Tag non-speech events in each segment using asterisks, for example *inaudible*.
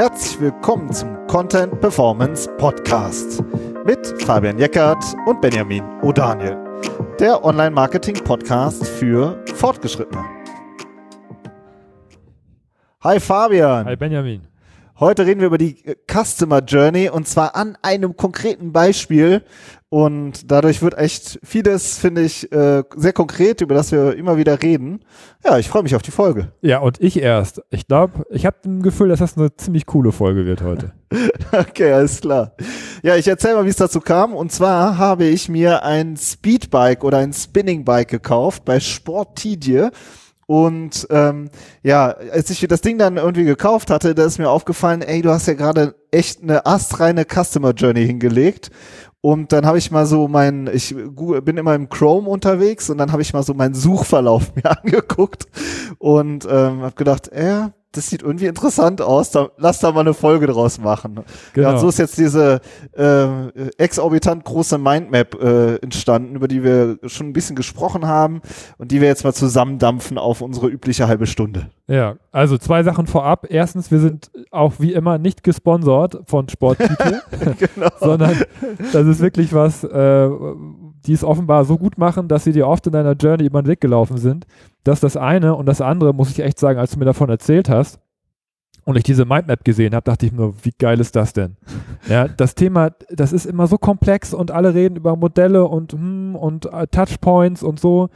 Herzlich willkommen zum Content Performance Podcast mit Fabian Jeckert und Benjamin O'Daniel, der Online-Marketing-Podcast für Fortgeschrittene. Hi Fabian. Hi Benjamin. Heute reden wir über die Customer Journey und zwar an einem konkreten Beispiel. Und dadurch wird echt vieles, finde ich, äh, sehr konkret, über das wir immer wieder reden. Ja, ich freue mich auf die Folge. Ja, und ich erst. Ich glaube, ich habe ein Gefühl, dass das eine ziemlich coole Folge wird heute. *laughs* okay, alles klar. Ja, ich erzähle mal, wie es dazu kam. Und zwar habe ich mir ein Speedbike oder ein Spinningbike gekauft bei Sport Tidje. Und ähm, ja, als ich das Ding dann irgendwie gekauft hatte, da ist mir aufgefallen, ey, du hast ja gerade echt eine astreine Customer Journey hingelegt. Und dann habe ich mal so mein, ich bin immer im Chrome unterwegs und dann habe ich mal so meinen Suchverlauf *laughs* mir angeguckt und ähm, habe gedacht, äh, das sieht irgendwie interessant aus, da, lass da mal eine Folge draus machen. Genau. Ja, und so ist jetzt diese äh, exorbitant große Mindmap äh, entstanden, über die wir schon ein bisschen gesprochen haben und die wir jetzt mal zusammendampfen auf unsere übliche halbe Stunde. Ja, also zwei Sachen vorab. Erstens, wir sind auch wie immer nicht gesponsert von Sporttitel, *laughs* genau. sondern das ist wirklich was, äh, die es offenbar so gut machen, dass sie dir oft in deiner Journey über den Weg gelaufen sind. Das ist das eine. Und das andere, muss ich echt sagen, als du mir davon erzählt hast und ich diese Mindmap gesehen habe, dachte ich mir, wie geil ist das denn? ja, das Thema, das ist immer so komplex und alle reden über Modelle und, hm, und uh, Touchpoints und so.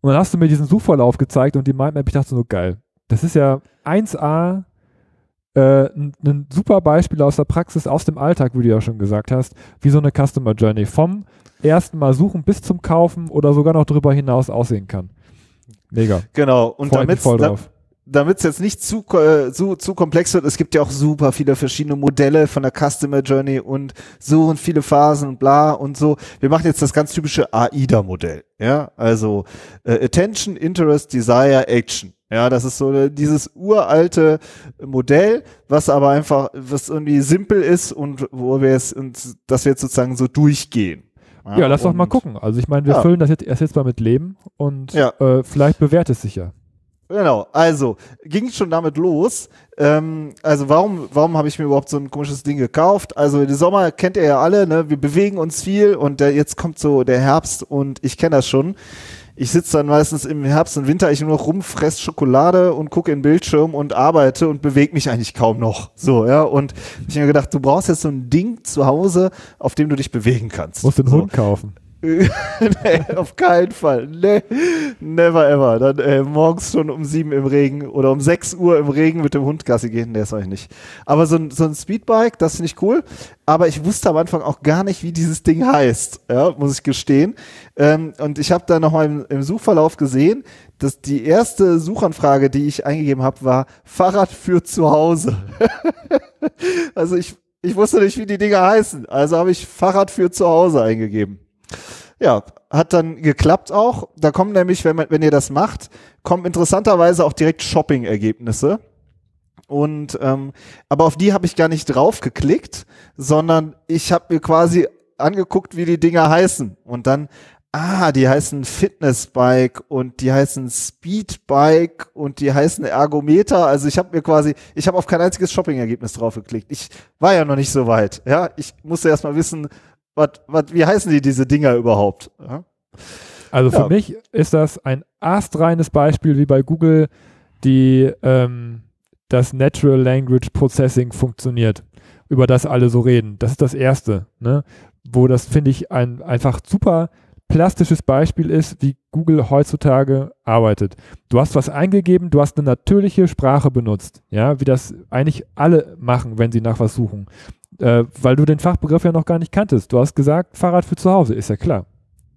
Und dann hast du mir diesen Suchverlauf gezeigt und die Mindmap, ich dachte so, geil. Das ist ja 1A, äh, ein, ein super Beispiel aus der Praxis, aus dem Alltag, wie du ja schon gesagt hast, wie so eine Customer Journey vom ersten Mal suchen bis zum Kaufen oder sogar noch darüber hinaus aussehen kann. Mega. Genau. Und damit damit es jetzt nicht zu, äh, zu, zu komplex wird, es gibt ja auch super viele verschiedene Modelle von der Customer Journey und so und viele Phasen und bla und so. Wir machen jetzt das ganz typische AIDA-Modell. Ja, also äh, Attention, Interest, Desire, Action. Ja, das ist so äh, dieses uralte Modell, was aber einfach, was irgendwie simpel ist und wo wir es, und dass wir jetzt sozusagen so durchgehen. Ja, ja lass doch mal gucken. Also ich meine, wir ja. füllen das jetzt erst jetzt mal mit Leben und ja. äh, vielleicht bewährt es sich ja. Genau, also ging schon damit los. Ähm, also warum, warum habe ich mir überhaupt so ein komisches Ding gekauft? Also den Sommer kennt ihr ja alle, ne? Wir bewegen uns viel und der, jetzt kommt so der Herbst und ich kenne das schon ich sitze dann meistens im Herbst und Winter ich nur noch rum, fress Schokolade und gucke in den Bildschirm und arbeite und bewege mich eigentlich kaum noch. So, ja. Und ich habe mir gedacht, du brauchst jetzt so ein Ding zu Hause, auf dem du dich bewegen kannst. Musst den so. Hund kaufen. *laughs* nee, auf keinen Fall. Nee, never ever. Dann äh, morgens schon um sieben im Regen oder um sechs Uhr im Regen mit dem Hund Gassi gehen, nee, das soll ich nicht. Aber so ein, so ein Speedbike, das finde ich cool. Aber ich wusste am Anfang auch gar nicht, wie dieses Ding heißt, ja, muss ich gestehen. Ähm, und ich habe da nochmal im, im Suchverlauf gesehen, dass die erste Suchanfrage, die ich eingegeben habe, war Fahrrad für zu Hause. *laughs* also ich, ich wusste nicht, wie die Dinger heißen. Also habe ich Fahrrad für zu Hause eingegeben. Ja, hat dann geklappt auch. Da kommen nämlich, wenn, man, wenn ihr das macht, kommen interessanterweise auch direkt Shopping-Ergebnisse. Und ähm, aber auf die habe ich gar nicht drauf geklickt, sondern ich habe mir quasi angeguckt, wie die Dinger heißen. Und dann, ah, die heißen Fitnessbike und die heißen Speedbike und die heißen Ergometer. Also ich habe mir quasi, ich habe auf kein einziges Shopping-Ergebnis drauf geklickt. Ich war ja noch nicht so weit. Ja, ich musste erst mal wissen, wat, wat, wie heißen die diese Dinger überhaupt? Ja? Also für ja. mich ist das ein astreines Beispiel, wie bei Google die ähm, das Natural Language Processing funktioniert, über das alle so reden. Das ist das Erste, ne? wo das, finde ich, ein einfach super plastisches Beispiel ist, wie Google heutzutage arbeitet. Du hast was eingegeben, du hast eine natürliche Sprache benutzt, ja, wie das eigentlich alle machen, wenn sie nach was suchen äh, weil du den Fachbegriff ja noch gar nicht kanntest. Du hast gesagt, Fahrrad für zu Hause, ist ja klar.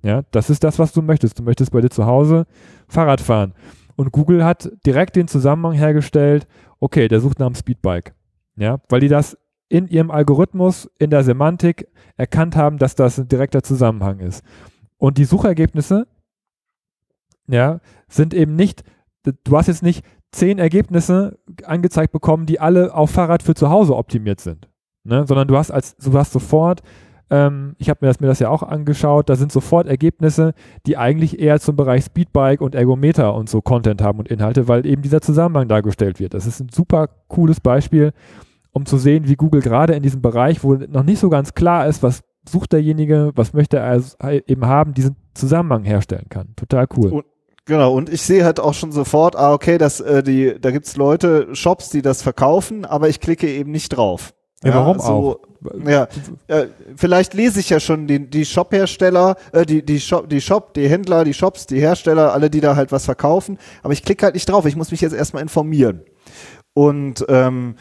Ja, das ist das, was du möchtest. Du möchtest bei dir zu Hause Fahrrad fahren. Und Google hat direkt den Zusammenhang hergestellt, okay, der sucht nach einem Speedbike. Ja, weil die das in ihrem Algorithmus, in der Semantik erkannt haben, dass das ein direkter Zusammenhang ist. Und die Suchergebnisse, ja, sind eben nicht, du hast jetzt nicht zehn Ergebnisse angezeigt bekommen, die alle auf Fahrrad für zu Hause optimiert sind ne? sondern du hast als du hast sofort ähm, ich habe mir das, mir das ja auch angeschaut, da sind sofort Ergebnisse, die eigentlich eher zum Bereich Speedbike und Ergometer und so Content haben und Inhalte, weil eben dieser Zusammenhang dargestellt wird. Das ist ein super cooles Beispiel um zu sehen, wie Google gerade in diesem Bereich, wo noch nicht so ganz klar ist, was sucht derjenige, was möchte er also eben haben, diesen Zusammenhang herstellen kann. Total cool. Und, genau, und ich sehe halt auch schon sofort, ah, okay, das, äh, die, da gibt's Leute, Shops, die das verkaufen, aber ich klicke eben nicht drauf. Ja, warum so, auch? Ja, äh, vielleicht lese ich ja schon die, die Shop-Hersteller, äh, die, die Shop, die Shop, die Händler, die Shops, die Hersteller, alle, die da halt was verkaufen, aber ich klicke halt nicht drauf. Ich muss mich jetzt erstmal informieren. Und ähm,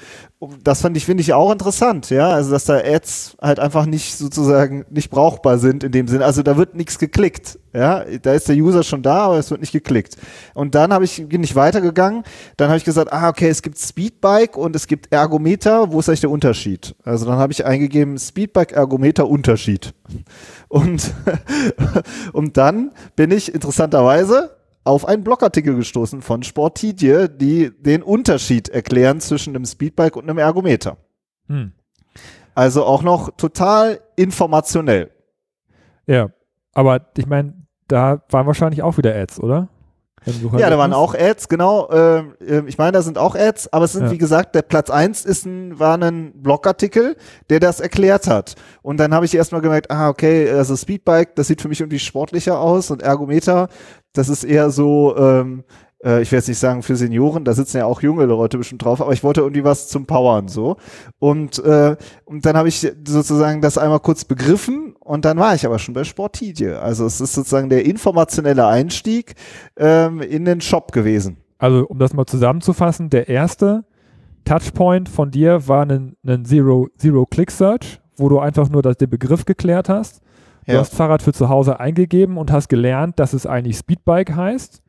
das fand ich, finde ich auch interessant, ja. Also dass da Ads halt einfach nicht sozusagen nicht brauchbar sind in dem Sinn. Also da wird nichts geklickt. Ja, da ist der User schon da, aber es wird nicht geklickt. Und dann habe ich, bin ich weitergegangen, dann habe ich gesagt, ah, okay, es gibt Speedbike und es gibt Ergometer, wo ist eigentlich der Unterschied? Also dann habe ich eingegeben, Speedbike, Ergometer, Unterschied. Und, *laughs* und dann bin ich interessanterweise auf einen Blogartikel gestoßen von Sportidie, die den Unterschied erklären zwischen einem Speedbike und einem Ergometer. Hm. Also auch noch total informationell. Ja, aber ich meine, da waren wahrscheinlich auch wieder Ads, oder? Ja, da waren auch Ads, genau. Äh, ich meine, da sind auch Ads, aber es sind, ja. wie gesagt, der Platz eins ist ein, war ein Blogartikel, der das erklärt hat. Und dann habe ich erstmal gemerkt, ah, okay, also Speedbike, das sieht für mich irgendwie sportlicher aus und Ergometer, das ist eher so, ähm, äh, ich werde jetzt nicht sagen für Senioren, da sitzen ja auch junge Leute bestimmt drauf, aber ich wollte irgendwie was zum Powern so. Und, äh, und dann habe ich sozusagen das einmal kurz begriffen und dann war ich aber schon bei Sportidie. Also es ist sozusagen der informationelle Einstieg ähm, in den Shop gewesen. Also um das mal zusammenzufassen, der erste Touchpoint von dir war ein, ein Zero-Click-Search, wo du einfach nur das, den Begriff geklärt hast. Du ja. hast Fahrrad für zu Hause eingegeben und hast gelernt, dass es eigentlich Speedbike heißt.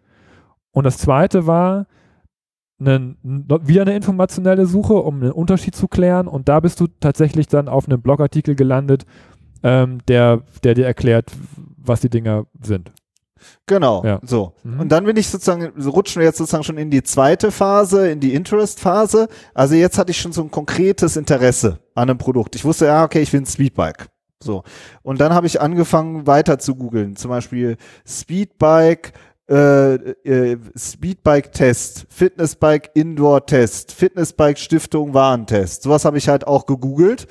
Und das zweite war einen, wieder eine informationelle Suche, um einen Unterschied zu klären. Und da bist du tatsächlich dann auf einem Blogartikel gelandet, ähm, der, der dir erklärt, was die Dinger sind. Genau, ja. so. Mhm. Und dann bin ich sozusagen, so rutschen wir jetzt sozusagen schon in die zweite Phase, in die Interest-Phase. Also jetzt hatte ich schon so ein konkretes Interesse an einem Produkt. Ich wusste, ja, okay, ich will ein Speedbike. So. Und dann habe ich angefangen weiter zu googeln. Zum Beispiel Speedbike, äh, äh, Speedbike-Test, Fitnessbike Indoor-Test, Fitnessbike Stiftung Warentest. Sowas habe ich halt auch gegoogelt.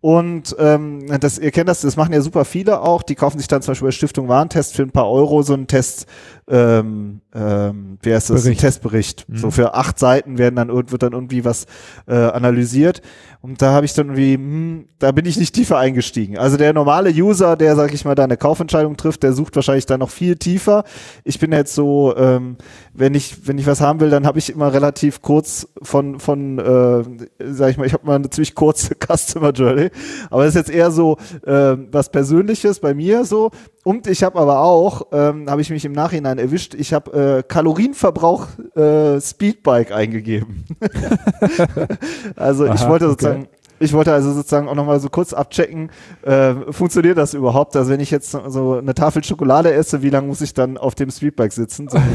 Und ähm, das, ihr kennt das, das machen ja super viele auch. Die kaufen sich dann zum Beispiel bei Stiftung Warentest für ein paar Euro so einen Test, ähm, ähm, wie heißt das? Bericht. Testbericht. Mhm. So für acht Seiten werden dann wird dann irgendwie was äh, analysiert. Und da habe ich dann irgendwie, hm, da bin ich nicht tiefer eingestiegen. Also der normale User, der, sag ich mal, da eine Kaufentscheidung trifft, der sucht wahrscheinlich da noch viel tiefer. Ich bin jetzt so, ähm, wenn ich, wenn ich was haben will, dann habe ich immer relativ kurz von, von, äh, sag ich mal, ich habe mal eine ziemlich kurze *laughs* Customer Journey. Aber das ist jetzt eher so äh, was Persönliches bei mir so. Und ich habe aber auch, ähm, habe ich mich im Nachhinein erwischt, ich habe äh, Kalorienverbrauch äh, Speedbike eingegeben. *laughs* also Aha, ich wollte sozusagen, okay. ich wollte also sozusagen auch nochmal so kurz abchecken, äh, funktioniert das überhaupt? Also wenn ich jetzt so eine Tafel Schokolade esse, wie lange muss ich dann auf dem Speedbike sitzen? So. *laughs*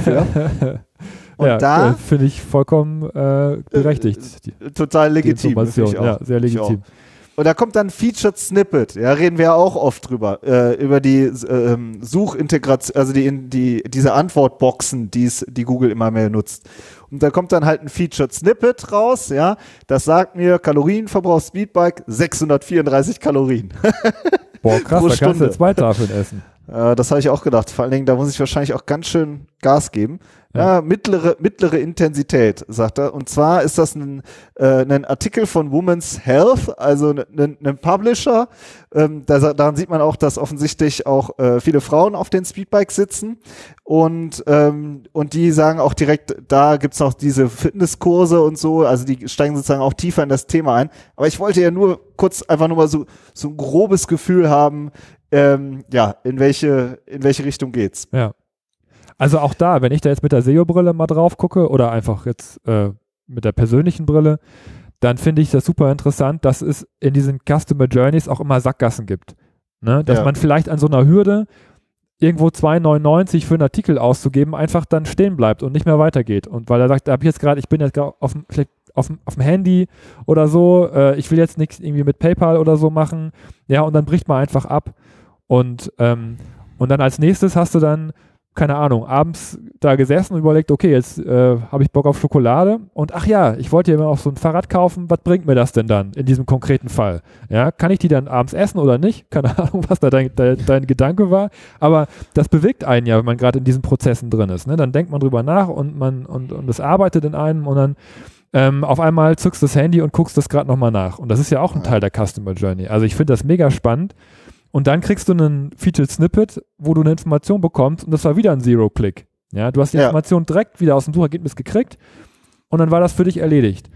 Und ja, da finde ich vollkommen äh, berechtigt. Äh, total legitim. Ja, sehr legitim. Und da kommt dann Featured Snippet, ja, reden wir ja auch oft drüber, äh, über die äh, Suchintegration, also die, die, diese Antwortboxen, die's, die Google immer mehr nutzt. Und da kommt dann halt ein Featured Snippet raus, ja, das sagt mir Kalorienverbrauch Speedbike 634 Kalorien. *laughs* Boah, krass, da kannst du zwei Tafeln essen. Äh, das habe ich auch gedacht. Vor allen Dingen, da muss ich wahrscheinlich auch ganz schön Gas geben. Ja, mittlere, mittlere Intensität, sagt er. Und zwar ist das ein, äh, ein Artikel von Women's Health, also ein, ein Publisher. Ähm, da, daran sieht man auch, dass offensichtlich auch äh, viele Frauen auf den Speedbikes sitzen. Und, ähm, und die sagen auch direkt, da gibt's noch diese Fitnesskurse und so. Also die steigen sozusagen auch tiefer in das Thema ein. Aber ich wollte ja nur kurz einfach nur mal so, so ein grobes Gefühl haben, ähm, ja, in welche, in welche Richtung geht's. Ja. Also auch da, wenn ich da jetzt mit der SEO-Brille mal drauf gucke oder einfach jetzt äh, mit der persönlichen Brille, dann finde ich das super interessant, dass es in diesen Customer Journeys auch immer Sackgassen gibt. Ne? Dass ja. man vielleicht an so einer Hürde irgendwo 2,99 für einen Artikel auszugeben, einfach dann stehen bleibt und nicht mehr weitergeht. Und weil er sagt, da habe ich jetzt gerade, ich bin jetzt auf auf dem, auf dem Handy oder so, äh, ich will jetzt nichts irgendwie mit PayPal oder so machen, ja, und dann bricht man einfach ab. Und, ähm, und dann als nächstes hast du dann keine Ahnung, abends da gesessen und überlegt, okay, jetzt äh, habe ich Bock auf Schokolade und ach ja, ich wollte ja immer auch so ein Fahrrad kaufen, was bringt mir das denn dann in diesem konkreten Fall? Ja, kann ich die dann abends essen oder nicht? *laughs* Keine Ahnung, was da dein, dein, dein Gedanke war, aber das bewegt einen ja, wenn man gerade in diesen Prozessen drin ist. Ne? Dann denkt man drüber nach und man und, und es arbeitet in einem und dann ähm, auf einmal zückst das Handy und guckst das gerade nochmal nach. Und das ist ja auch ein Teil der Customer Journey. Also ich finde das mega spannend und dann kriegst du einen Featured Snippet, wo du eine Information bekommst und das war wieder ein Zero-Click. Ja, du hast die ja. Information direkt wieder aus dem Suchergebnis gekriegt und dann war das für dich erledigt.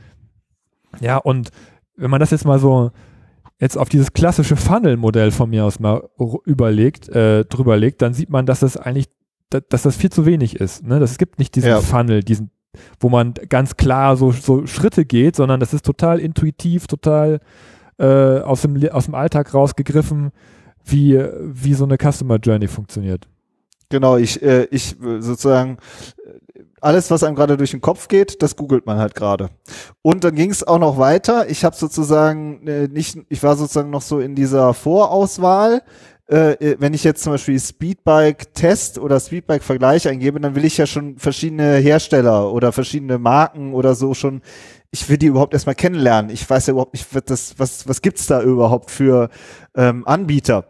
Ja, und wenn man das jetzt mal so jetzt auf dieses klassische Funnel-Modell von mir aus mal überlegt, äh, drüber legt, dann sieht man, dass das eigentlich, dass das viel zu wenig ist. Ne? Das gibt nicht diesen ja. Funnel, diesen, wo man ganz klar so, so Schritte geht, sondern das ist total intuitiv, total äh, aus, dem, aus dem Alltag rausgegriffen wie, wie so eine Customer Journey funktioniert. Genau, ich, äh, ich sozusagen alles, was einem gerade durch den Kopf geht, das googelt man halt gerade. Und dann ging es auch noch weiter. Ich habe sozusagen äh, nicht, ich war sozusagen noch so in dieser Vorauswahl. Äh, äh wenn ich jetzt zum Beispiel Speedbike Test oder Speedbike Vergleich eingebe, dann will ich ja schon verschiedene Hersteller oder verschiedene Marken oder so schon ich will die überhaupt erstmal kennenlernen. Ich weiß ja überhaupt nicht, was, was, was gibt's da überhaupt für ähm, Anbieter.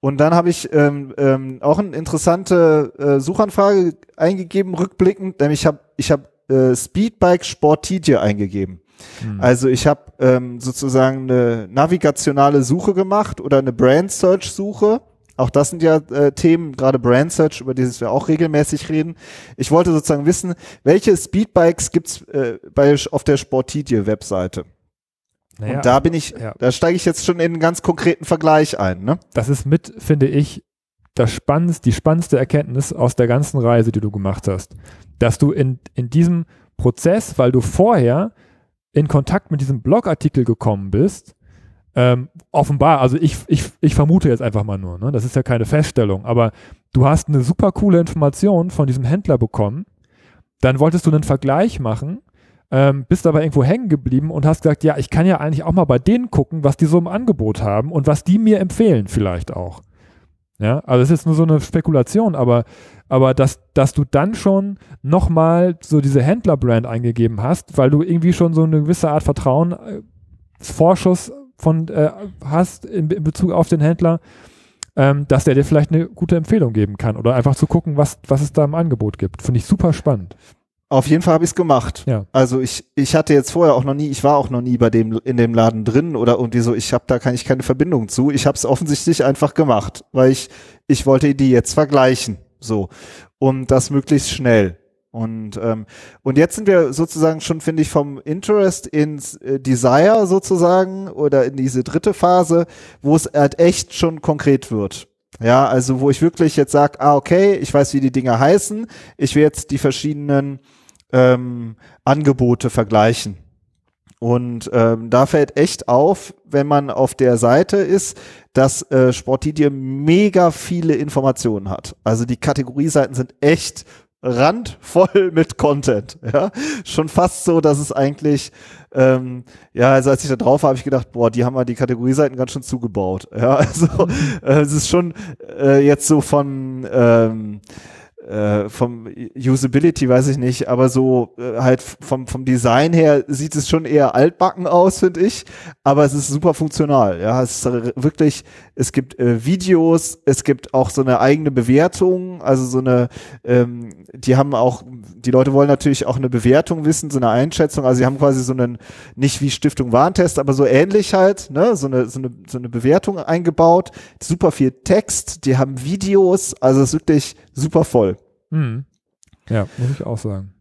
Und dann habe ich ähm, ähm, auch eine interessante äh, Suchanfrage eingegeben, rückblickend, nämlich hab, ich habe äh, Speedbike Sportidie eingegeben. Hm. Also ich habe ähm, sozusagen eine navigationale Suche gemacht oder eine Brand Search Suche. Auch das sind ja äh, Themen, gerade Brand Search, über dieses wir auch regelmäßig reden. Ich wollte sozusagen wissen, welche Speedbikes gibt's äh, bei, auf der Sportidie Webseite? Naja, und da bin ich, ja. da steige ich jetzt schon in einen ganz konkreten Vergleich ein. Ne? Das ist mit, finde ich, das spannendste, die spannendste Erkenntnis aus der ganzen Reise, die du gemacht hast. Dass du in, in diesem Prozess, weil du vorher in Kontakt mit diesem Blogartikel gekommen bist, ähm, offenbar, also ich, ich, ich vermute jetzt einfach mal nur, ne? das ist ja keine Feststellung, aber du hast eine super coole Information von diesem Händler bekommen, dann wolltest du einen Vergleich machen ähm, bist aber irgendwo hängen geblieben und hast gesagt, ja, ich kann ja eigentlich auch mal bei denen gucken, was die so im Angebot haben und was die mir empfehlen vielleicht auch. Ja, also es ist nur so eine Spekulation, aber, aber dass, dass du dann schon nochmal so diese Händlerbrand eingegeben hast, weil du irgendwie schon so eine gewisse Art Vertrauen, äh, Vorschuss von äh, hast in, in, Bezug auf den Händler, ähm, dass der dir vielleicht eine gute Empfehlung geben kann oder einfach zu gucken, was, was es da im Angebot gibt. Finde ich super spannend. Auf jeden Fall habe ich es gemacht. Ja. Also ich, ich hatte jetzt vorher auch noch nie, ich war auch noch nie bei dem in dem Laden drin oder irgendwie so, ich habe da kann ich keine Verbindung zu. Ich habe es offensichtlich einfach gemacht, weil ich ich wollte die jetzt vergleichen, so und das möglichst schnell. Und ähm, und jetzt sind wir sozusagen schon, finde ich, vom Interest ins äh, Desire sozusagen oder in diese dritte Phase, wo es halt echt schon konkret wird. Ja, also wo ich wirklich jetzt sage, ah, okay, ich weiß, wie die Dinger heißen, ich will jetzt die verschiedenen ähm, Angebote vergleichen. Und ähm, da fällt echt auf, wenn man auf der Seite ist, dass äh, Sportidie mega viele Informationen hat. Also die Kategorieseiten sind echt randvoll *laughs* mit Content. Ja, schon fast so, dass es eigentlich, ähm, ja, also als ich da drauf war, habe ich gedacht, boah, die haben mal die Kategorieseiten ganz schön zugebaut. Ja, *laughs* also äh, es ist schon äh, jetzt so von ähm, äh, vom Usability weiß ich nicht, aber so äh, halt vom, vom Design her sieht es schon eher altbacken aus, finde ich. Aber es ist super funktional. Ja, es ist wirklich, es gibt äh, Videos, es gibt auch so eine eigene Bewertung, also so eine, ähm, die haben auch, die Leute wollen natürlich auch eine Bewertung wissen, so eine Einschätzung. Also sie haben quasi so einen, nicht wie Stiftung Warntest, aber so ähnlich halt, ne, so eine, so eine, so eine Bewertung eingebaut. Super viel Text, die haben Videos, also es ist wirklich super voll. Mhm. Ja, muss ich auch sagen.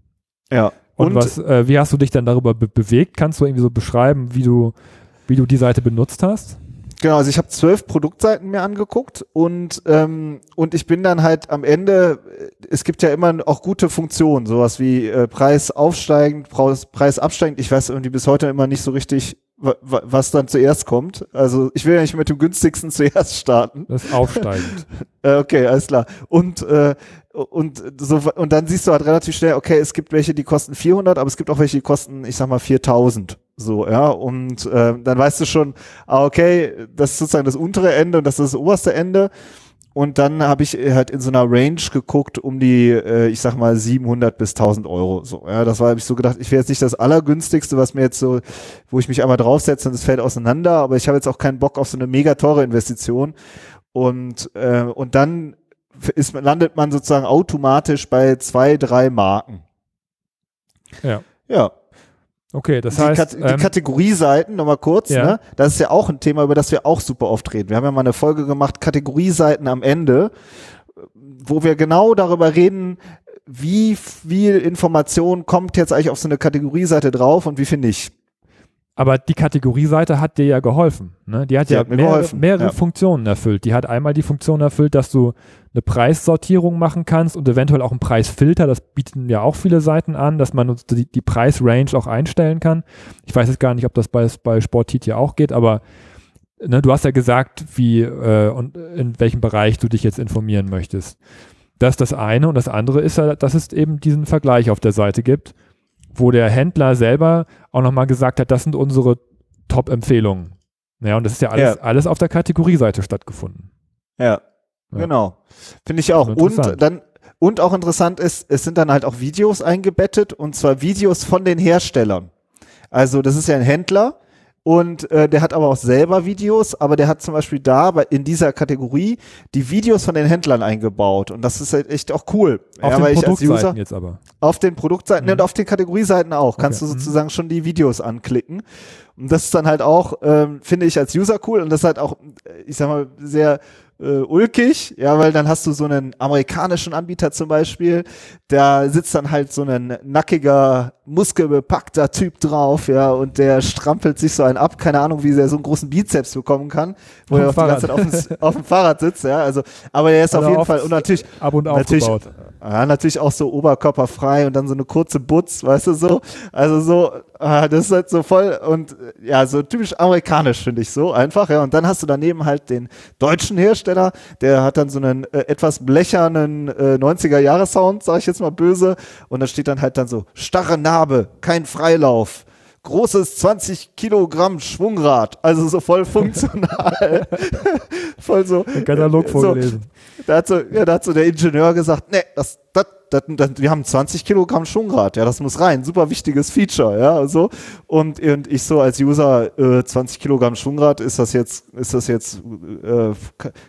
Ja. Und, und was, äh, wie hast du dich dann darüber be bewegt? Kannst du irgendwie so beschreiben, wie du, wie du die Seite benutzt hast? Genau, also ich habe zwölf Produktseiten mir angeguckt und ähm, und ich bin dann halt am Ende, es gibt ja immer auch gute Funktionen, sowas wie äh, Preis aufsteigend, Preis, Preis absteigend. Ich weiß irgendwie bis heute immer nicht so richtig, was dann zuerst kommt. Also ich will ja nicht mit dem günstigsten *laughs* zuerst starten. Das ist aufsteigend. *laughs* Äh, okay, alles klar. Und äh, und so und dann siehst du halt relativ schnell, okay, es gibt welche, die kosten 400, aber es gibt auch welche, die kosten, ich sag mal 4000. So, ja, und äh, dann weißt du schon, ah, okay, das ist sozusagen das untere Ende und das ist das oberste Ende. Und dann habe ich halt in so einer Range geguckt um die, äh, ich sag mal 700 bis 1000 Euro. So, ja, das war habe ich so gedacht. Ich wäre jetzt nicht das allergünstigste, was mir jetzt so, wo ich mich einmal draufsetze und es fällt auseinander. Aber ich habe jetzt auch keinen Bock auf so eine mega teure Investition. Und äh, und dann ist, landet man sozusagen automatisch bei zwei, drei Marken. Ja. Ja. Okay, das die, heißt. Kat die ähm, Kategorieseiten, nochmal kurz, ja. ne? Das ist ja auch ein Thema, über das wir auch super oft reden. Wir haben ja mal eine Folge gemacht, Kategorieseiten am Ende, wo wir genau darüber reden, wie viel Information kommt jetzt eigentlich auf so eine Kategorieseite drauf und wie viel nicht. Aber die Kategorieseite hat dir ja geholfen. Ne? Die hat die ja hat mehrere, mehrere ja. Funktionen erfüllt. Die hat einmal die Funktion erfüllt, dass du eine Preissortierung machen kannst und eventuell auch einen Preisfilter. Das bieten ja auch viele Seiten an, dass man die, die Preisrange auch einstellen kann. Ich weiß jetzt gar nicht, ob das bei, bei Sportit hier auch geht, aber ne, du hast ja gesagt, wie äh, und in welchem Bereich du dich jetzt informieren möchtest. Das ist das eine und das andere ist ja, dass es eben diesen Vergleich auf der Seite gibt wo der Händler selber auch nochmal gesagt hat, das sind unsere Top-Empfehlungen. Ja, und das ist ja alles, ja. alles auf der Kategorieseite stattgefunden. Ja, ja. genau. Finde ich auch. Und dann, und auch interessant ist, es sind dann halt auch Videos eingebettet und zwar Videos von den Herstellern. Also das ist ja ein Händler, und äh, der hat aber auch selber Videos, aber der hat zum Beispiel da bei, in dieser Kategorie die Videos von den Händlern eingebaut. Und das ist halt echt auch cool. Auf ja, den Produktseiten jetzt aber. Auf den Produktseiten mhm. und auf den Kategorieseiten auch. Okay. Kannst du mhm. sozusagen mhm. schon die Videos anklicken. Und das ist dann halt auch, ähm, finde ich als User cool. Und das ist halt auch, ich sag mal, sehr äh, ulkig, ja, weil dann hast du so einen amerikanischen Anbieter zum Beispiel, da sitzt dann halt so ein nackiger, muskelbepackter Typ drauf, ja, und der strampelt sich so einen ab, keine Ahnung, wie er so einen großen Bizeps bekommen kann, wo auf er auf die ganze Zeit auf dem, *laughs* auf dem, Fahrrad sitzt, ja, also, aber er ist also auf jeden Fall, und natürlich, ab und natürlich, ja, natürlich auch so oberkörperfrei und dann so eine kurze Butz, weißt du, so, also so, ah, das ist halt so voll und ja, so typisch amerikanisch finde ich so einfach, ja, und dann hast du daneben halt den deutschen Hersteller, der hat dann so einen äh, etwas blechernen äh, 90er-Jahre-Sound, sag ich jetzt mal böse, und da steht dann halt dann so, starre Narbe, kein Freilauf, großes 20 Kilogramm Schwungrad, also so voll funktional. *laughs* voll so. Den Katalog vorgelesen. So, da, hat so, ja, da hat so der Ingenieur gesagt, nee, das, das das, das, wir haben 20 Kilogramm Schwungrad, ja, das muss rein, super wichtiges Feature, ja, so. Und, und ich so als User, äh, 20 Kilogramm Schwungrad, ist das jetzt, ist das jetzt, äh,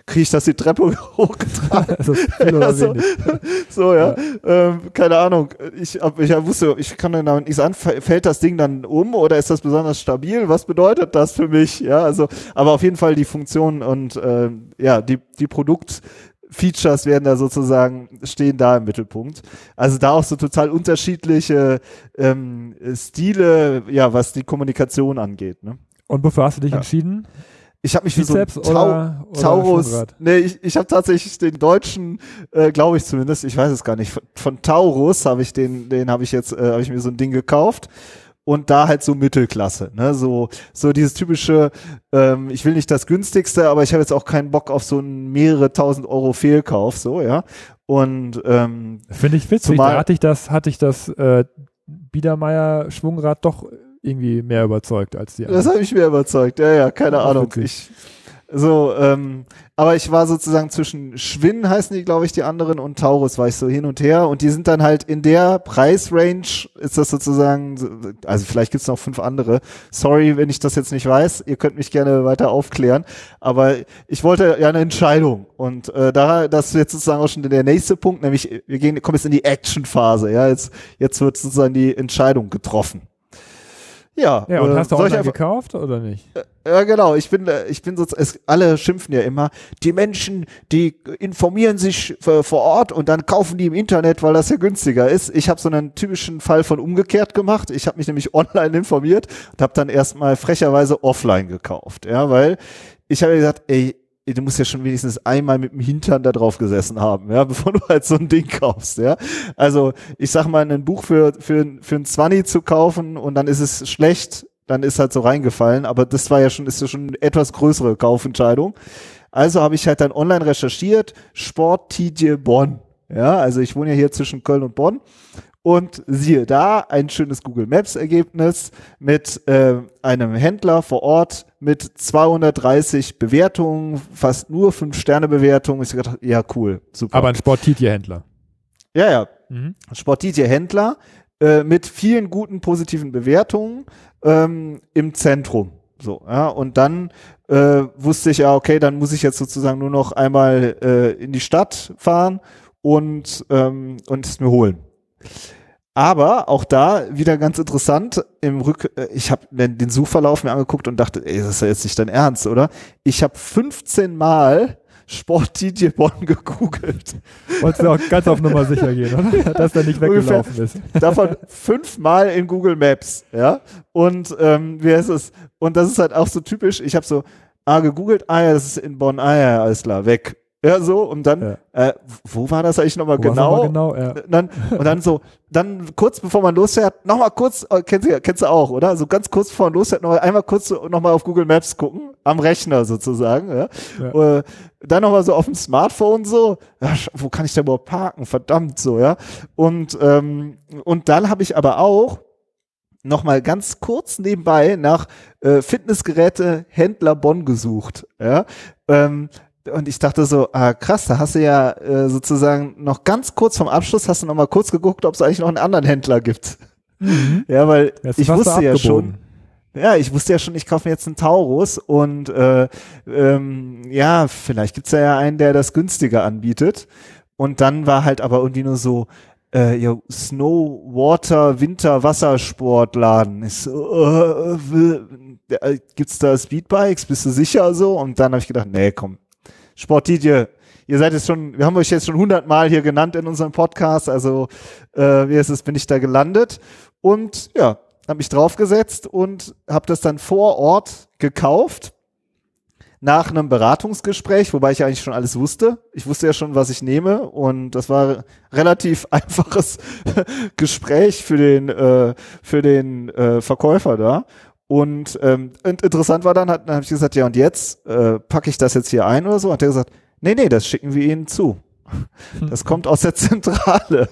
kriege ich das die Treppe *laughs* hochgetragen? also, ja, so, *laughs* so, ja, ja. Ähm, keine Ahnung, ich, ich wusste, ich kann dann damit nichts sagen, fällt das Ding dann um oder ist das besonders stabil? Was bedeutet das für mich? Ja, also, aber auf jeden Fall die Funktion und, äh, ja, die, die Produkt, Features werden da sozusagen, stehen da im Mittelpunkt. Also da auch so total unterschiedliche ähm, Stile, ja, was die Kommunikation angeht. Ne? Und wofür hast du dich ja. entschieden? Ich habe mich für so ein Tau oder, oder Taurus, nee, ich, ich habe tatsächlich den deutschen, äh, glaube ich zumindest, ich weiß es gar nicht, von, von Taurus habe ich den, den habe ich jetzt, äh, habe ich mir so ein Ding gekauft und da halt so Mittelklasse, ne? So, so dieses typische, ähm, ich will nicht das günstigste, aber ich habe jetzt auch keinen Bock auf so einen mehrere tausend Euro Fehlkauf, so, ja. Und ähm, finde ich witzig, zumal, da hatte ich das, hatte ich das äh, Biedermeier Schwungrad doch irgendwie mehr überzeugt als die anderen. Das habe ich mehr überzeugt, ja, ja, keine Ahnung. Ich, so, ähm, aber ich war sozusagen zwischen Schwinn heißen die, glaube ich, die anderen und Taurus war ich so hin und her. Und die sind dann halt in der Preisrange ist das sozusagen, also vielleicht gibt's noch fünf andere. Sorry, wenn ich das jetzt nicht weiß, ihr könnt mich gerne weiter aufklären, aber ich wollte ja eine Entscheidung. Und äh, da, das ist jetzt sozusagen auch schon der nächste Punkt, nämlich wir gehen, kommen jetzt in die Action-Phase, ja, jetzt, jetzt wird sozusagen die Entscheidung getroffen. Ja, ja und äh, hast du auch online gekauft oder nicht? Äh, ja, genau. Ich bin, äh, ich bin so, es, alle schimpfen ja immer, die Menschen, die informieren sich vor Ort und dann kaufen die im Internet, weil das ja günstiger ist. Ich habe so einen typischen Fall von umgekehrt gemacht. Ich habe mich nämlich *laughs* online informiert und habe dann erstmal frecherweise offline gekauft. Ja, weil ich habe gesagt, ey, du musst ja schon wenigstens einmal mit dem Hintern da drauf gesessen haben, ja, *laughs* bevor du halt so ein Ding kaufst, ja. Also, ich sag mal, ein Buch für, für, für ein Zwanni zu kaufen und dann ist es schlecht, dann ist halt so reingefallen, aber das war ja schon, ist ja schon eine etwas größere Kaufentscheidung. Also habe ich halt dann online recherchiert, Sport TJ Bonn. Ja, also ich wohne ja hier zwischen Köln und Bonn Und siehe da, ein schönes Google Maps Ergebnis mit äh, einem Händler vor Ort mit 230 Bewertungen, fast nur 5-Sterne-Bewertungen. Ich dachte, ja, cool, super. Aber ein Sportitier-Händler. Ja, ja. Mhm. Sportitier-Händler äh, mit vielen guten positiven Bewertungen ähm, im Zentrum. So, ja, und dann äh, wusste ich ja, okay, dann muss ich jetzt sozusagen nur noch einmal äh, in die Stadt fahren und, ähm, und es mir holen. Aber auch da wieder ganz interessant, im Rück, äh, ich habe den Suchverlauf mir angeguckt und dachte, ey, das ist ja jetzt nicht dein Ernst, oder? Ich habe 15 Mal Sport Didier Bonn *laughs* gegoogelt. Wolltest du auch ganz auf Nummer sicher gehen, oder? *laughs* Dass er nicht weggelaufen ist. Davon fünfmal in Google Maps, ja. Und ähm, wie heißt es? Und das ist halt auch so typisch. Ich habe so, ah, gegoogelt, ah ja, das ist in Bonn, ah ja, alles klar, weg. Ja, so, und dann, ja. äh, wo war das eigentlich nochmal genau? genau ja. dann, und dann so, dann kurz bevor man losfährt, nochmal kurz, äh, kennst du, kennst du auch, oder? So ganz kurz bevor man losfährt, noch einmal kurz nochmal auf Google Maps gucken, am Rechner sozusagen, ja. ja. Äh, dann nochmal so auf dem Smartphone so, ja, wo kann ich denn überhaupt parken? Verdammt so, ja. Und, ähm, und dann habe ich aber auch, nochmal ganz kurz nebenbei nach äh, Fitnessgeräte Händler Bonn gesucht. Ja? Ähm, und ich dachte so, ah, krass, da hast du ja äh, sozusagen noch ganz kurz vom Abschluss hast du noch mal kurz geguckt, ob es eigentlich noch einen anderen Händler gibt. Mhm. Ja, weil jetzt ich wusste ja schon, ja, ich wusste ja schon, ich kaufe mir jetzt einen Taurus und äh, ähm, ja, vielleicht gibt's ja einen, der das günstiger anbietet. Und dann war halt aber irgendwie nur so, äh, ja, Snow, Water, Winter, Wassersportladen. Ich so, äh, äh, gibt's da Speedbikes? Bist du sicher so? Und dann habe ich gedacht, nee, komm, Sportidie, ihr seid jetzt schon, wir haben euch jetzt schon hundertmal hier genannt in unserem Podcast, also äh, wie ist es, bin ich da gelandet? Und ja, habe mich draufgesetzt und habe das dann vor Ort gekauft nach einem Beratungsgespräch, wobei ich eigentlich schon alles wusste. Ich wusste ja schon, was ich nehme und das war relativ *laughs* einfaches Gespräch für den äh, für den äh, Verkäufer da und, ähm, und interessant war dann, hat, dann habe ich gesagt, ja und jetzt äh, packe ich das jetzt hier ein oder so? Hat er gesagt, nee, nee, das schicken wir Ihnen zu. Das kommt aus der Zentrale.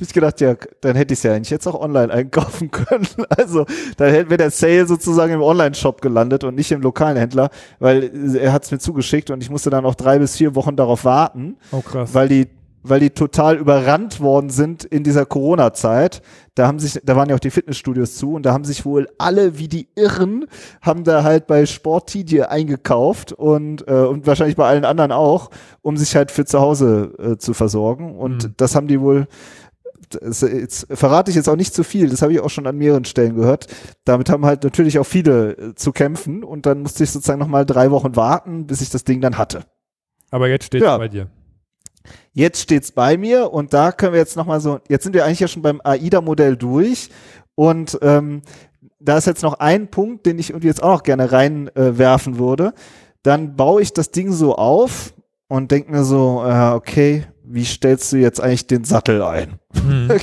ich gedacht, ja, dann hätte ich es ja eigentlich jetzt auch online einkaufen können. *laughs* Also dann wäre der Sale sozusagen im Online-Shop gelandet und nicht im lokalen Händler, weil er hat es mir zugeschickt und ich musste dann auch drei bis vier Wochen darauf warten, oh, krass. weil die weil die total überrannt worden sind in dieser Corona-Zeit. Da haben sich, da waren ja auch die Fitnessstudios zu und da haben sich wohl alle wie die Irren, haben da halt bei Sportidie eingekauft und, äh, und wahrscheinlich bei allen anderen auch, um sich halt für zu Hause äh, zu versorgen. Und mhm. das haben die wohl, das, jetzt verrate ich jetzt auch nicht zu viel, das habe ich auch schon an mehreren Stellen gehört. Damit haben halt natürlich auch viele äh, zu kämpfen und dann musste ich sozusagen nochmal drei Wochen warten, bis ich das Ding dann hatte. Aber jetzt steht es ja. bei dir. Jetzt steht's bei mir und da können wir jetzt nochmal so, jetzt sind wir eigentlich ja schon beim AIDA-Modell durch und ähm, da ist jetzt noch ein Punkt, den ich irgendwie jetzt auch noch gerne reinwerfen äh, würde. Dann baue ich das Ding so auf und denke mir so, äh, okay, wie stellst du jetzt eigentlich den Sattel ein? Mhm. *laughs*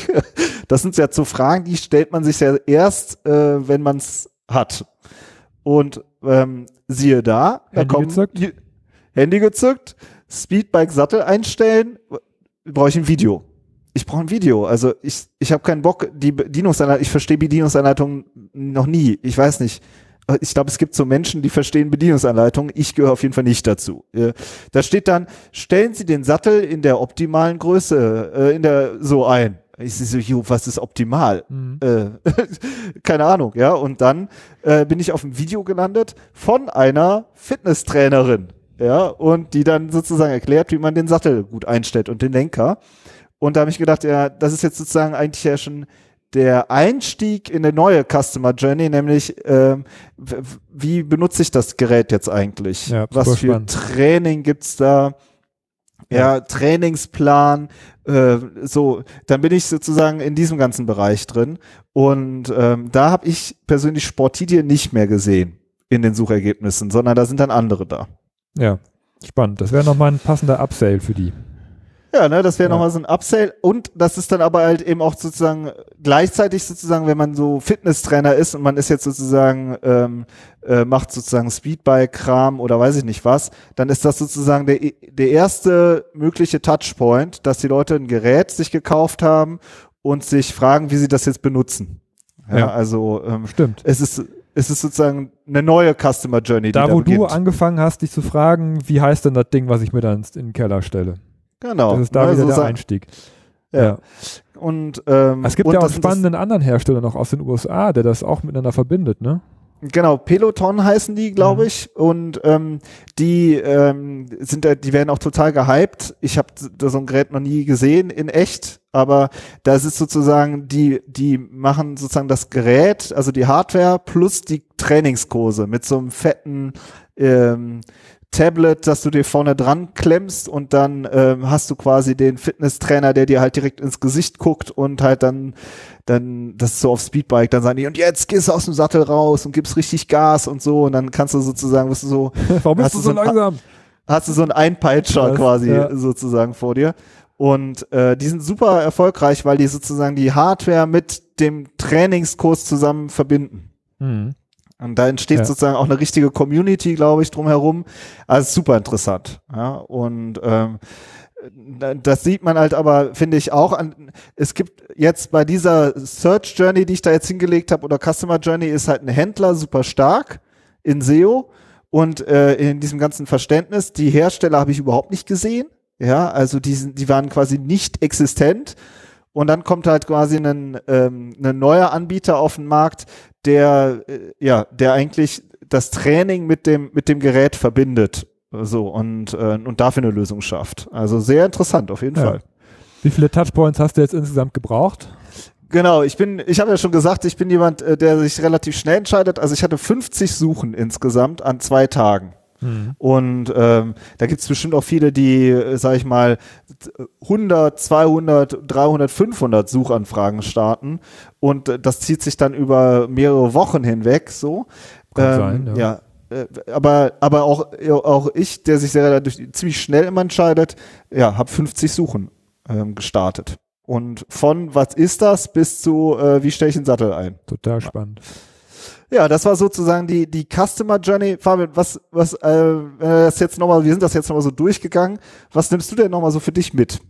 Das sind ja so Fragen, die stellt man sich ja erst, äh, wenn man es hat. Und ähm, siehe da, Handy da kommen gezückt. Handy gezückt, Speedbike-Sattel einstellen, brauche ich ein Video. Ich brauche ein Video. Also ich, ich habe keinen Bock, die Bedienungsanleitung, ich verstehe Bedienungsanleitungen noch nie. Ich weiß nicht. Ich glaube, es gibt so Menschen, die verstehen Bedienungsanleitungen. Ich gehöre auf jeden Fall nicht dazu. Da steht dann, stellen Sie den Sattel in der optimalen Größe, äh, in der so ein. Ich so, jo, was ist optimal? Mhm. Äh, *laughs* keine Ahnung, ja. Und dann äh, bin ich auf ein Video gelandet von einer Fitnesstrainerin ja, und die dann sozusagen erklärt, wie man den Sattel gut einstellt und den Lenker. Und da habe ich gedacht, ja, das ist jetzt sozusagen eigentlich ja schon der Einstieg in eine neue Customer Journey, nämlich ähm, wie benutze ich das Gerät jetzt eigentlich? Ja, Was für spannend. Training gibt's da? Ja, ja Trainingsplan, äh, so, dann bin ich sozusagen in diesem ganzen Bereich drin. Und ähm, da habe ich persönlich Sportidie nicht mehr gesehen in den Suchergebnissen, sondern da sind dann andere da. Ja, spannend. Das wäre nochmal ein passender Upsale für die. Ja, ne, das wäre ja. nochmal so ein Upsale und das ist dann aber halt eben auch sozusagen gleichzeitig sozusagen, wenn man so Fitnesstrainer ist und man ist jetzt sozusagen, ähm, äh, macht sozusagen Speedbike-Kram oder weiß ich nicht was, dann ist das sozusagen der, der erste mögliche Touchpoint, dass die Leute ein Gerät sich gekauft haben und sich fragen, wie sie das jetzt benutzen. Ja, Ja. also ähm, Stimmt. es ist es ist sozusagen eine neue Customer Journey, Da, die wo da du angefangen hast, dich zu fragen, wie heißt denn das Ding, was ich mir dann in den Keller stelle? genau. Das ist da ne, wieder so der Einstieg. Ja. Und ähm, Es gibt und ja auch einen spannenden anderen Hersteller noch aus den USA, der das auch miteinander verbindet, ne? Genau, Peloton heißen die, glaube Mhm. ich. Und ähm, die ähm, sind, da- die werden auch total gehypt. Ich habe so ein Gerät noch nie gesehen in echt, aber da ist sozusagen, die, die machen sozusagen das Gerät, also die Hardware plus die Trainingskurse mit so einem fetten ähm, Tablet, das du dir vorne dran klemmst und dann ähm, hast du quasi den Fitnesstrainer, der dir halt direkt ins Gesicht guckt und halt dann, dann, das ist so auf Speedbike, dann sagen die, und jetzt gehst du aus dem Sattel raus und gibst richtig Gas und so und dann kannst du sozusagen, bist du so, *laughs* Warum Hast bist du so so ein- langsam? hast du so einen Einpeitscher Das, quasi ja. sozusagen vor dir. Und äh, die sind super erfolgreich, weil die sozusagen die Hardware mit dem Trainingskurs zusammen verbinden. Mhm. Und da entsteht Ja. sozusagen auch eine richtige Community, glaube ich, drumherum. Also super interessant. Ja, und ähm, da- das sieht man halt aber, finde ich, auch an, es gibt jetzt bei dieser Search Journey, die ich da jetzt hingelegt habe, oder Customer Journey, ist halt ein Händler super stark in SEO und äh, in diesem ganzen Verständnis. Die Hersteller habe ich überhaupt nicht gesehen. Ja, also die, sind, die waren quasi nicht existent. Und dann kommt halt quasi ein, ähm, ein neuer Anbieter auf den Markt, der, äh, ja, der eigentlich das Training mit dem, mit dem Gerät verbindet. So, und, äh, und dafür eine Lösung schafft. Also sehr interessant, auf jeden Ja. Fall. Wie viele Touchpoints hast du jetzt insgesamt gebraucht? Genau, ich bin, ich habe ja schon gesagt, ich bin jemand, äh, der sich relativ schnell entscheidet. Also ich hatte 50 Suchen insgesamt an zwei Tagen. Mhm. Und ähm, da gibt's bestimmt auch viele, die, äh, sag ich mal, 100, 200, 300, 500 Suchanfragen starten. Und äh, das zieht sich dann über mehrere Wochen hinweg so. Kann sein, ja. ja. äh, Aber, aber auch, auch ich, der sich sehr relativ, ziemlich schnell immer entscheidet, ja, habe 50 Suchen ähm, gestartet. Und von was ist das bis zu äh, wie stelle ich den Sattel ein? Total spannend. Ja, das war sozusagen die, die Customer Journey. Fabian, was, was, äh, das jetzt nochmal, wir sind das jetzt nochmal so durchgegangen. Was nimmst du denn nochmal so für dich mit?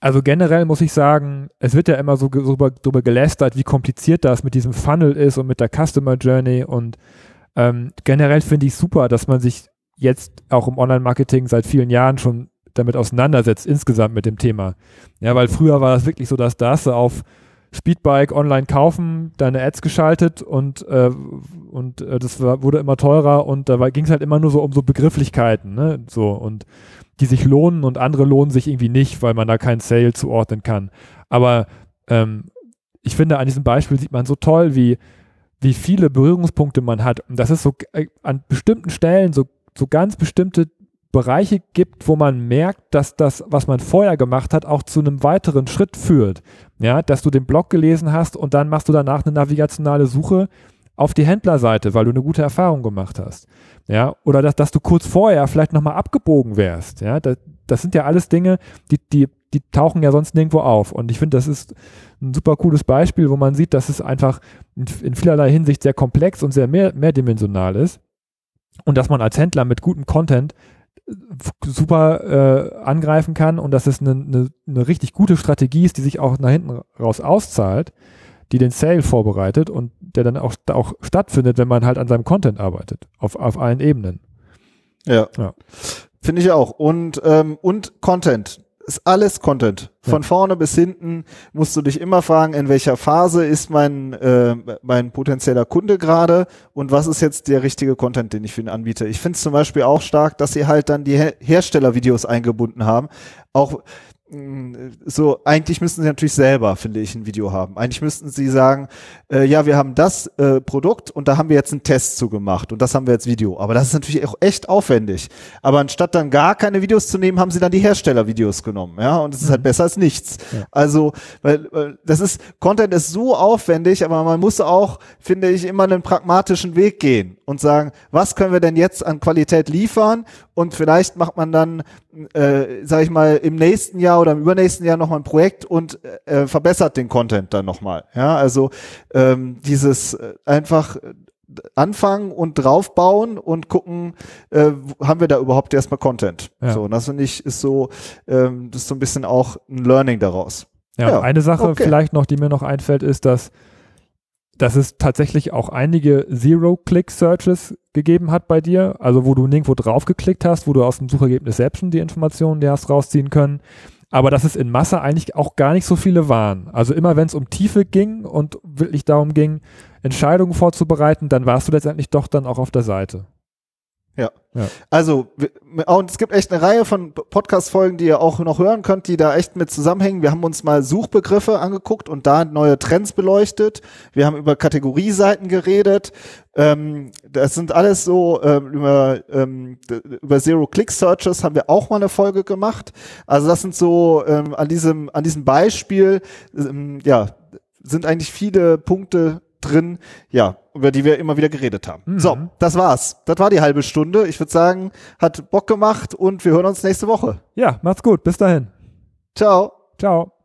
Also generell muss ich sagen, es wird ja immer so drüber, drüber gelästert, wie kompliziert das mit diesem Funnel ist und mit der Customer Journey und ähm, generell finde ich super, dass man sich jetzt auch im Online-Marketing seit vielen Jahren schon damit auseinandersetzt, insgesamt mit dem Thema. Ja, weil früher war das wirklich so, dass da hast du auf Speedbike online kaufen, deine Ads geschaltet und, äh, und äh, das war, wurde immer teurer und da ging es halt immer nur so um so Begrifflichkeiten, ne? So und die sich lohnen und andere lohnen sich irgendwie nicht, weil man da keinen Sale zuordnen kann. Aber ähm, ich finde, an diesem Beispiel sieht man so toll, wie, wie viele Berührungspunkte man hat. Und dass es so äh, an bestimmten Stellen so, so ganz bestimmte Bereiche gibt, wo man merkt, dass das, was man vorher gemacht hat, auch zu einem weiteren Schritt führt. Ja, dass du den Blog gelesen hast und dann machst du danach eine navigationale Suche auf die Händlerseite, weil du eine gute Erfahrung gemacht hast. Ja, oder dass, dass du kurz vorher vielleicht nochmal abgebogen wärst. Ja, das, das sind ja alles Dinge, die, die, die tauchen ja sonst nirgendwo auf. Und ich finde, das ist ein super cooles Beispiel, wo man sieht, dass es einfach in, in vielerlei Hinsicht sehr komplex und sehr mehr, mehrdimensional ist. Und dass man als Händler mit gutem Content super äh, angreifen kann und dass es eine, eine, eine richtig gute Strategie ist, die sich auch nach hinten raus auszahlt, die den Sale vorbereitet und der dann auch, auch stattfindet, wenn man halt an seinem Content arbeitet, auf, auf allen Ebenen. Ja. Ja. Finde ich auch. Und, ähm, und Content. Ist alles Content. Von Ja. vorne bis hinten musst du dich immer fragen, in welcher Phase ist mein, äh, mein potenzieller Kunde gerade und was ist jetzt der richtige Content, den ich für ihn anbiete. Ich finde es zum Beispiel auch stark, dass sie halt dann die Her Herstellervideos eingebunden haben. Auch so, eigentlich müssten sie natürlich selber, finde ich, ein Video haben. Eigentlich müssten sie sagen, äh, ja, wir haben das äh, Produkt und da haben wir jetzt einen Test zu gemacht und das haben wir jetzt Video. Aber das ist natürlich auch echt aufwendig. Aber anstatt dann gar keine Videos zu nehmen, haben sie dann die Herstellervideos genommen, ja, und es ist halt besser als nichts. Ja. Also, weil, weil das ist, Content ist so aufwendig, aber man muss auch, finde ich, immer einen pragmatischen Weg gehen und sagen, was können wir denn jetzt an Qualität liefern und vielleicht macht man dann, äh, sag ich mal, im nächsten Jahr oder im übernächsten Jahr nochmal ein Projekt und äh, verbessert den Content dann nochmal. Ja, also ähm, dieses äh, einfach äh, anfangen und draufbauen und gucken, äh, haben wir da überhaupt erstmal Content. Ja. So, und das finde ich ist so, ähm, das ist so ein bisschen auch ein Learning daraus. Ja, Ja, eine Sache okay. vielleicht noch, die mir noch einfällt, ist, dass, dass es tatsächlich auch einige Zero-Click-Searches gegeben hat bei dir, also wo du nirgendwo draufgeklickt hast, wo du aus dem Suchergebnis selbst schon die Informationen, die hast rausziehen können, aber dass es in Masse eigentlich auch gar nicht so viele waren. Also immer wenn es um Tiefe ging und wirklich darum ging, Entscheidungen vorzubereiten, dann warst du letztendlich doch dann auch auf der Seite. Also, wir- und es gibt echt eine Reihe von Podcast-Folgen, die ihr auch noch hören könnt, die da echt mit zusammenhängen. Wir haben uns mal Suchbegriffe angeguckt und da neue Trends beleuchtet. Wir haben über Kategorieseiten geredet. Ähm, das sind alles so, ähm, über, ähm, über Zero-Click-Searches haben wir auch mal eine Folge gemacht. Also das sind so, an diesem, an diesem Beispiel, ja, sind eigentlich viele Punkte drin, ja, über die wir immer wieder geredet haben. Mhm. So, das war's. Das war die halbe Stunde. Ich würde sagen, hat Bock gemacht und wir hören uns nächste Woche. Ja, macht's gut. Bis dahin. Ciao. Ciao.